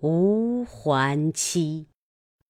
无还期。